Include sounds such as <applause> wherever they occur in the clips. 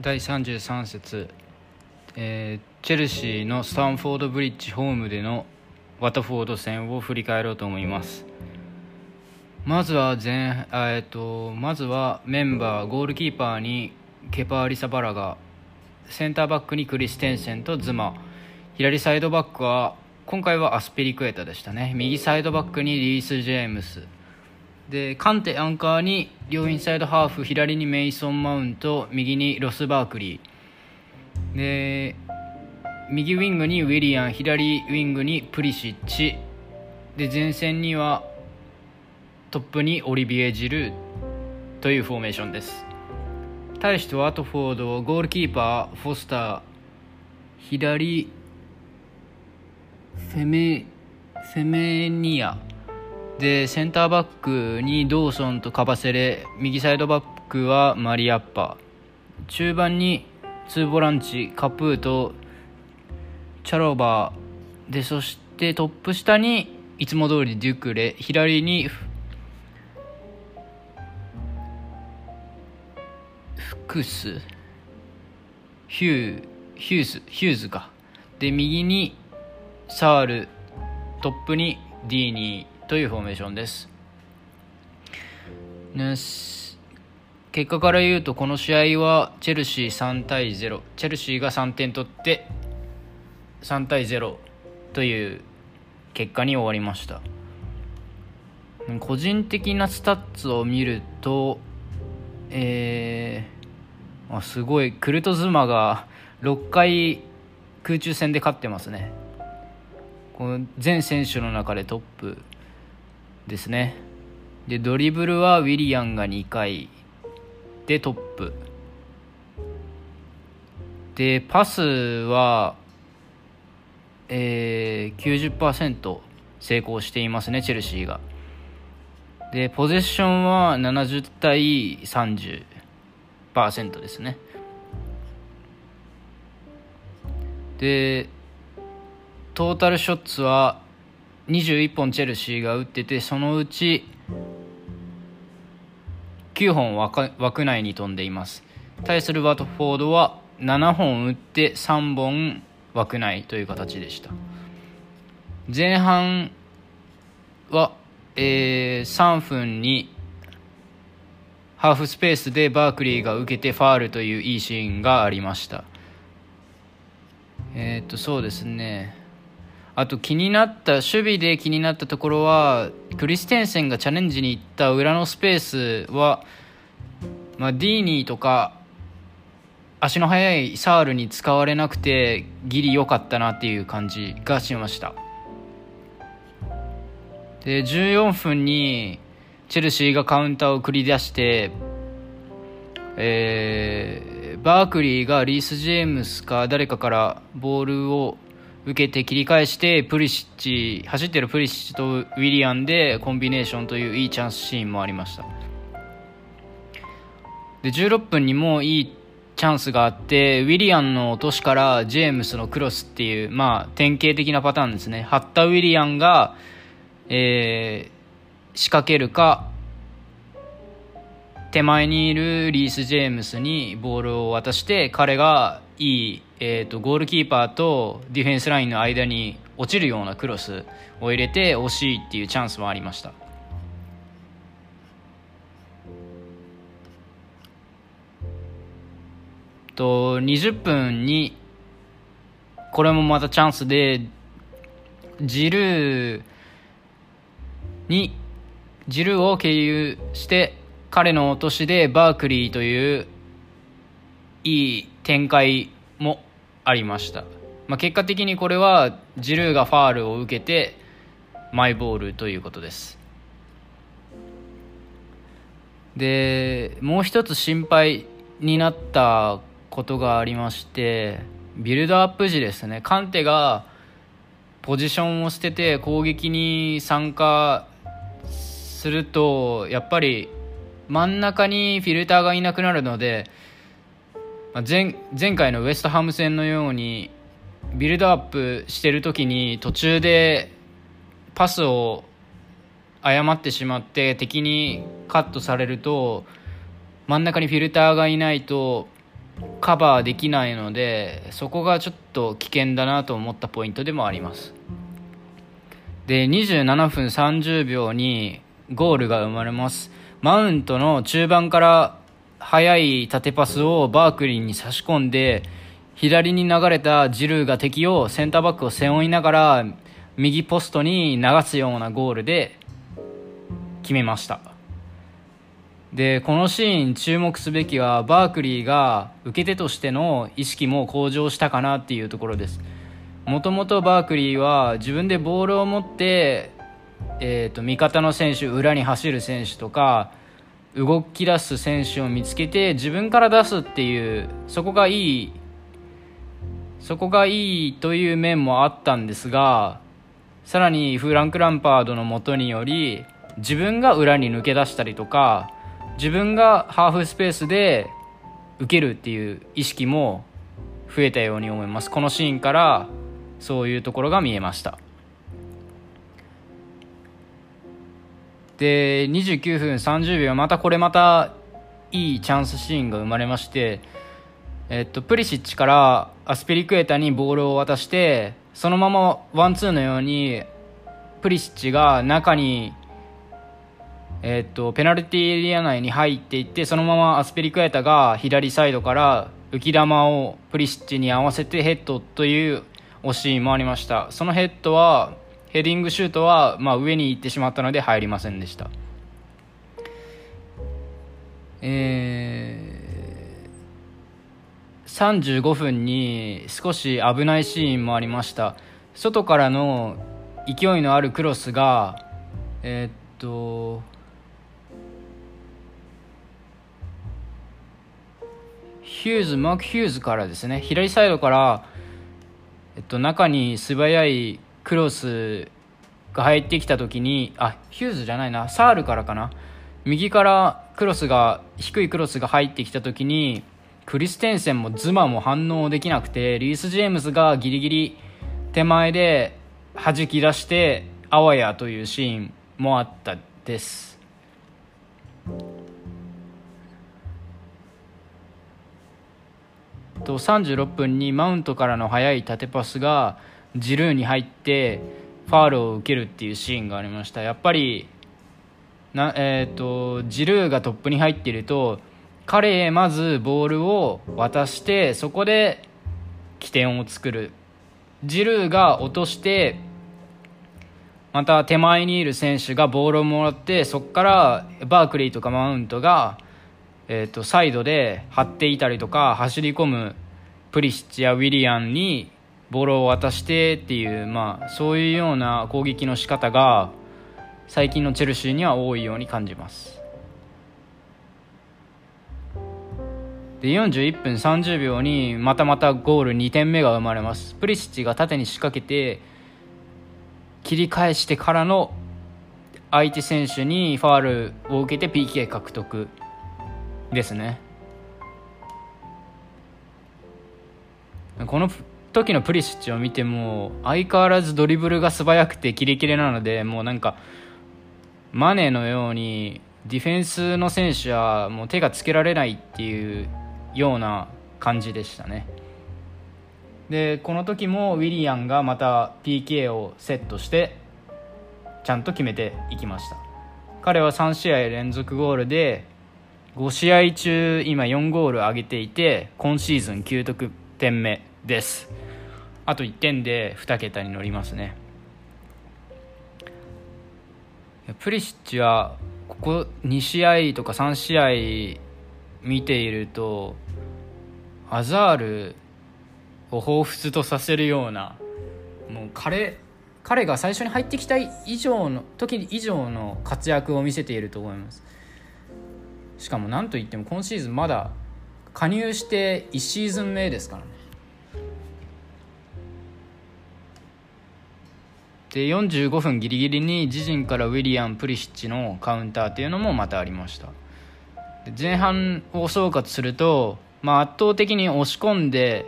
第33節、えーチェルシーのスタンフォードブリッジホームでのワトフォード戦を振り返ろうと思います。まずは前あえっとまずはメンバーゴールキーパーにケパ・アリサバラガセンターバックにクリステンセンとズマ。左サイドバックは今回はアスピリクエタでしたね。右サイドバックにリース・ジェームス。でカンテアンカーに両インサイドハーフ左にメイソン・マウント右にロス・バークリー。で右ウィングにウィリアン左ウィングにプリシッチ。で前線にはトップにオリビエ・ジルーというフォーメーションです。対してワトフォードゴールキーパーフォスター左フェメフェメニア。でセンターバックにドーソンとカバセレ。右サイドバックはマリアッパ。中盤にツーボランチカプーとチャロバー。でそしてトップ下にいつも通りドゥクレ。左にフフクス。ヒューヒューズヒューズか。で右にサール。トップにディーニー。というフォーメーションです、ね、結果から言うとこの試合はチェルシー3対0チェルシーが3点取って3対0という結果に終わりました。個人的なスタッツを見るとえー、あすごい。クルトズマが6回空中戦で勝ってますね。この全選手の中でトップ。ですね。でドリブルはウィリアンが2回。でトップ。でパスはえー、90%成功していますねチェルシーが。でポゼッションは70対30%ですね。でトータルショッツは21本チェルシーが打っててそのうち9本枠内に飛んでいます。対するワトフォードは7本打って3本枠内という形でした。前半は、えー、3分にハーフスペースでバークリーが受けてファールといういいシーンがありました。えっ、とそうですね。あと気になった守備で気になったところはクリステンセンがチャレンジに行った裏のスペースは、まあ、ディーニーとか足の速いサールに使われなくてギリ良かったなっていう感じがしました。で14分にチェルシーがカウンターを繰り出してえー、バークリーがリース・ジェームスか誰かからボールを受けて切り返してプリシッチ走ってるプリシッチとウィリアンでコンビネーションといういいチャンスシーンもありました。で16分にもいいチャンスがあってウィリアンの落としからジェームスのクロスっていうまあ典型的なパターンですね。張ったウィリアンが、えー、仕掛けるか手前にいるリース・ジェームスにボールを渡して彼がいい、えーと、ゴールキーパーとディフェンスラインの間に落ちるようなクロスを入れて惜しいっていうチャンスもありました。と20分にこれもまたチャンスでジルーにジルーを経由して彼の落としでバークリーといういい展開もありました、まあ、結果的にこれはジルーがファールを受けてマイボールということです。でもう一つ心配になったことがありましてビルドアップ時ですね。カンテがポジションを捨てて攻撃に参加するとやっぱり真ん中にフィルターがいなくなるので前前回のウエストハム戦のようにビルドアップしてる時に途中でパスを誤ってしまって敵にカットされると真ん中にフィルターがいないとカバーできないのでそこがちょっと危険だなと思ったポイントでもあります。で27分30秒にゴールが生まれます。マウントの中盤から速い縦パスをバークリーに差し込んで左に流れたジルーが敵をセンターバックを背負いながら右ポストに流すようなゴールで決めました。でこのシーン注目すべきはバークリーが受け手としての意識も向上したかなっていうところです。もともとバークリーは自分でボールを持って、えーと、味方の選手裏に走る選手とか動き出す選手を見つけて自分から出すっていうそこがいいそこがいいという面もあったんですがさらにフランク・ランパードのもとにより自分が裏に抜け出したりとか自分がハーフスペースで受けるっていう意識も増えたように思います。このシーンからそういうところが見えました。で29分30秒またこれまたいいチャンスシーンが生まれましてえっと、プリシッチからアスピリクエタにボールを渡してそのままワンツーのようにプリシッチが中にえ、っとペナルティーエリア内に入っていってそのままアスペリクエタが左サイドから浮き球をプリシッチに合わせてヘッドという惜しいもありました。そのヘッドはヘディングシュートは、まあ、上に行ってしまったので入りませんでした。えー、35分に少し危ないシーンもありました。外からの勢いのあるクロスがえー、っとヒューズ、マーク・ヒューズからですね、左サイドから、えっと、中に素早いクロスが入ってきた時に、あ、ヒューズじゃないな、サールからかな。右からクロスが、低いクロスが入ってきた時に、クリステンセンもズマも反応できなくて、リース・ジェームズがギリギリ手前で弾き出して、あわやというシーンもあったです。と36分にマウントからの速い縦パスがジルーに入ってファールを受けるっていうシーンがありました。やっぱりな、えーと、ジルーがトップに入っていると彼へまずボールを渡してそこで起点を作る。ジルーが落としてまた手前にいる選手がボールをもらってそこからバークリーとかマウントがえーと、サイドで張っていたりとか走り込むプリシッチやウィリアンにボールを渡してっていう、まあ、そういうような攻撃の仕方が最近のチェルシーには多いように感じます。で41分30秒にまたまたゴール2点目が生まれます。プリシッチが縦に仕掛けて切り返してからの相手選手にファールを受けて PK 獲得ですね。この時のプリシッチを見ても相変わらずドリブルが素早くてキレキレなのでもうなんかマネーのようにディフェンスの選手はもう手がつけられないっていうような感じでしたね。でこの時もウィリアンがまた PK をセットしてちゃんと決めていきました。彼は3試合連続ゴールで5試合中今4ゴール挙げていて今シーズン9得点目。です。あと1点で2桁に乗りますね。プリシッチはここ2試合とか3試合見ているとアザールを彷彿とさせるようなもう彼彼が最初に入ってきた以上の時以上の活躍を見せていると思います。しかも何といっても今シーズンまだ加入して1シーズン目ですからね。で45分ギリギリに自陣からウィリアム・プリシッチのカウンターっていうのもまたありました。前半を総括すると、まあ、圧倒的に押し込んで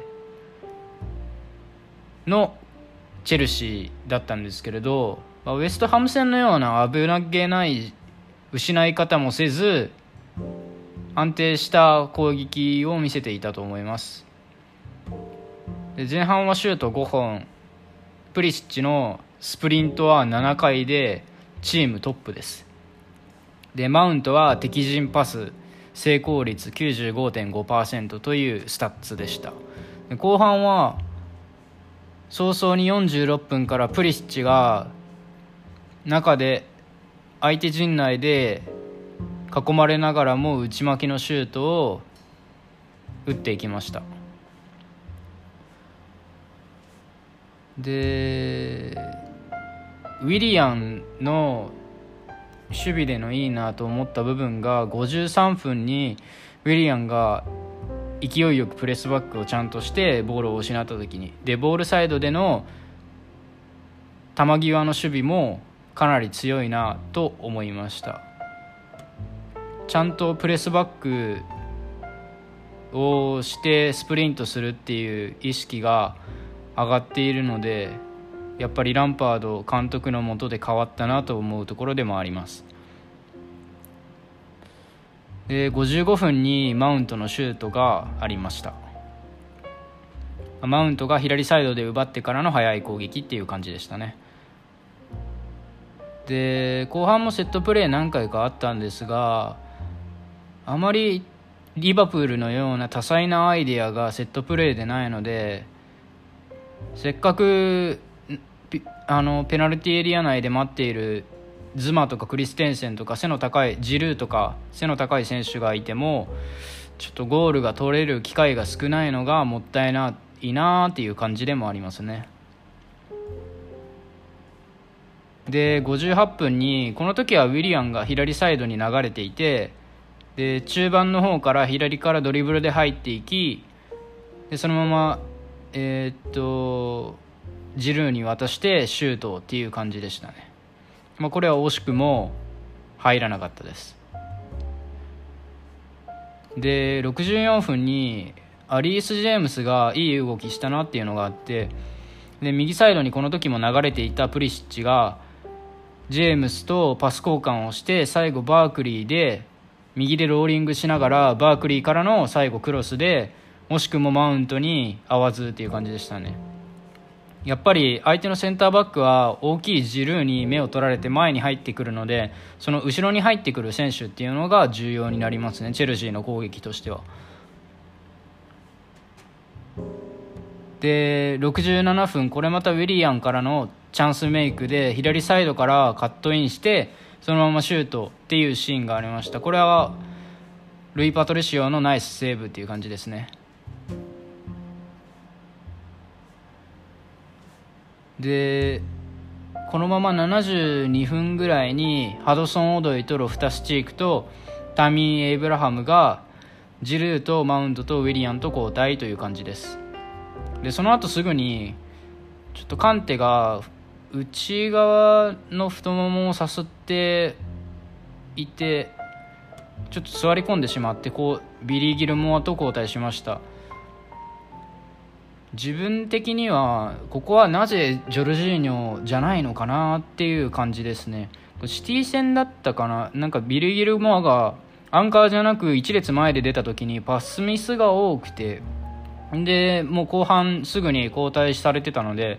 のチェルシーだったんですけれど、まあ、ウエストハム戦のような危なげない失い方もせず安定した攻撃を見せていたと思います。で前半はシュート5本プリシッチのスプリントは7回でチームトップです。でマウントは敵陣パス成功率95.5%というスタッツでした。後半は早々に46分からプリシッチが中で相手陣内で囲まれながらも内巻きのシュートを打っていきました。でウィリアンの守備でのいいなと思った部分が53分にウィリアンが勢いよくプレスバックをちゃんとしてボールを失った時に。でボールサイドでの球際の守備もかなり強いなと思いました。ちゃんとプレスバックをしてスプリントするっていう意識が上がっているのでやっぱりランパード監督のもとで変わったなと思うところでもあります。で55分にマウントのシュートがありました。マウントが左サイドで奪ってからの速い攻撃っていう感じでしたね。で後半もセットプレー何回かあったんですがあまりリバプールのような多彩なアイデアがセットプレーでないのでせっかくあのペナルティエリア内で待っているズマとかクリステンセンとか背の高いジルーとか背の高い選手がいてもちょっとゴールが取れる機会が少ないのがもったいないなっていう感じでもありますね。で58分にこの時はウィリアンが左サイドに流れていてで中盤の方から左からドリブルで入っていきでそのままえー、っとジルーに渡してシュートっていう感じでしたね、まあ、これは惜しくも入らなかったです。で64分にアリース・ジェームスがいい動きしたなっていうのがあってで右サイドにこの時も流れていたプリシッチがジェームスとパス交換をして最後バークリーで右でローリングしながらバークリーからの最後クロスで惜しくもマウントに合わずっていう感じでしたね。やっぱり相手のセンターバックは大きいジルーに目を取られて前に入ってくるのでその後ろに入ってくる選手っていうのが重要になりますねチェルシーの攻撃としては。で67分これまたウィリアンからのチャンスメイクで左サイドからカットインしてそのままシュートっていうシーンがありましたこれはルイ・パトリシオのナイスセーブっていう感じですねでこのまま72分ぐらいにハドソン・オドイとロフタスチークとタミー・エイブラハムがジルーとマウントとウィリアンと交代という感じです。でその後すぐにちょっとカンテが内側の太ももをさすっていてちょっと座り込んでしまってこうビリー・ギルモアと交代しました。自分的にはここはなぜジョルジーニョじゃないのかなっていう感じですね。シティ戦だったかな？なんかビル・ギルモアがアンカーじゃなく1列前で出た時にパスミスが多くて。でもう後半すぐに交代されてたので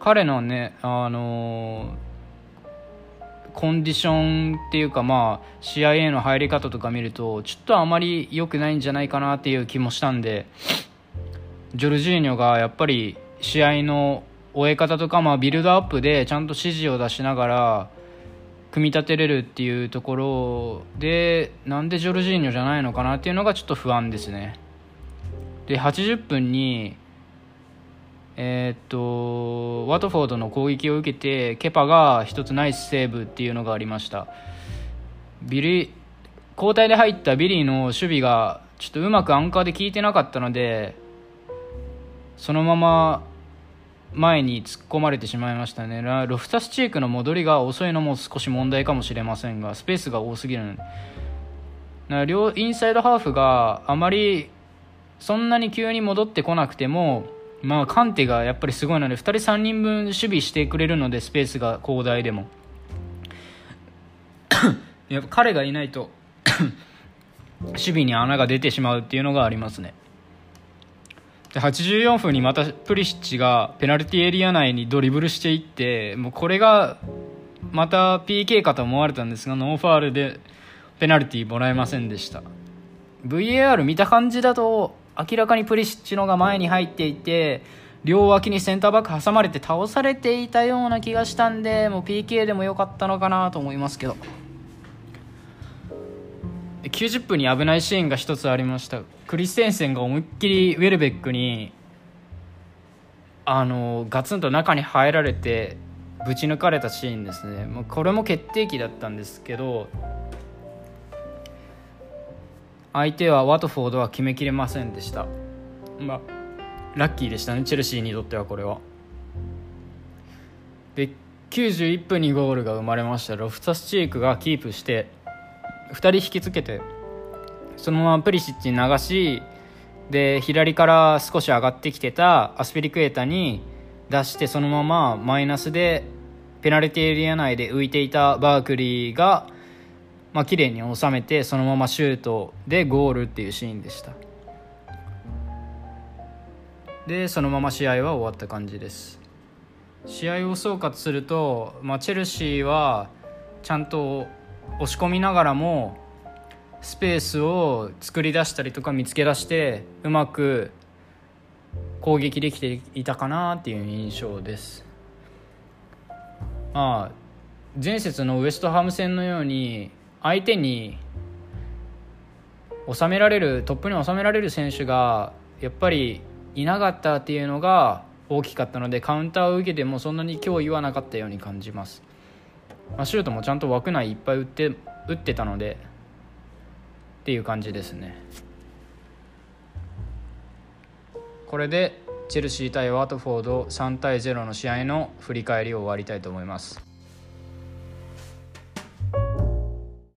彼のねあのー、コンディションっていうかまあ試合への入り方とか見るとちょっとあまり良くないんじゃないかなっていう気もしたんでジョルジーニョがやっぱり試合の終え方とか、まあ、ビルドアップでちゃんと指示を出しながら組み立てれるっていうところでなんでジョルジーニョじゃないのかなっていうのがちょっと不安ですね。で80分にえー、っとワトフォードの攻撃を受けてケパが1つナイスセーブっていうのがありました。ビリ交代で入ったビリーの守備がちょっとうまくアンカーで効いてなかったのでそのまま前に突っ込まれてしまいましたね。ロフタスチークの戻りが遅いのも少し問題かもしれませんがスペースが多すぎるので。両インサイドハーフがあまりそんなに急に戻ってこなくてもまあカンテがやっぱりすごいので2人3人分守備してくれるのでスペースが広大でも。やっぱ彼がいないと <coughs> 守備に穴が出てしまうっていうのがありますね。で84分にまたプリシッチがペナルティエリア内にドリブルしていってもうこれがまた PK かと思われたんですがノーファウルでペナルティもらえませんでした。VAR 見た感じだと明らかにプリシッチのが前に入っていて両脇にセンターバック挟まれて倒されていたような気がしたんでもう PK でも良かったのかなと思いますけど。90分に危ないシーンが1つありました。クリステンセンが思いっきりウェルベックにあのガツンと中に入られてぶち抜かれたシーンですね。もうこれも決定機だったんですけど相手はワトフォードは決めきれませんでした。まあラッキーでしたね。チェルシーにとってはこれは。で91分にゴールが生まれました。ロフタスチークがキープして2人引きつけてそのままプリシッチに流しで左から少し上がってきてたアスピリクエータに出してそのままマイナスでペナルティエリア内で浮いていたバークリーが、まあ綺麗に収めてそのままシュートでゴールっていうシーンでした。でそのまま試合は終わった感じです。試合を総括すると、まあ、チェルシーはちゃんと押し込みながらもスペースを作り出したりとか見つけ出してうまく攻撃できていたかなっていう印象です。まあ前節のウエストハム戦のように相手に収められるトップに収められる選手がやっぱりいなかったっていうのが大きかったのでカウンターを受けてもそんなに脅威はなかったように感じます、まあ、シュートもちゃんと枠内いっぱい打って打ってたのでっていう感じですね。これでチェルシー対ワートフォード3対0の試合の振り返りを終わりたいと思います。